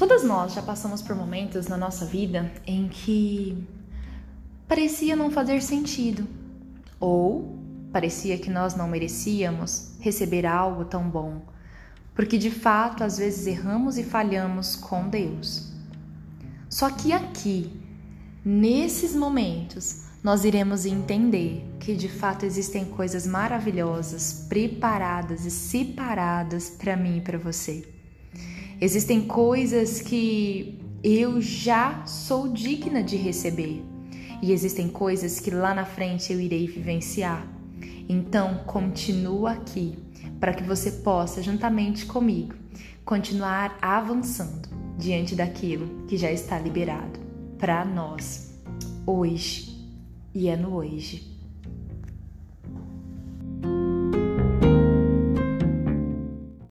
Todas nós já passamos por momentos na nossa vida em que parecia não fazer sentido ou parecia que nós não merecíamos receber algo tão bom, porque de fato às vezes erramos e falhamos com Deus. Só que aqui, nesses momentos, nós iremos entender que de fato existem coisas maravilhosas preparadas e separadas para mim e para você. Existem coisas que eu já sou digna de receber e existem coisas que lá na frente eu irei vivenciar. Então, continua aqui para que você possa, juntamente comigo, continuar avançando diante daquilo que já está liberado para nós hoje e é no hoje.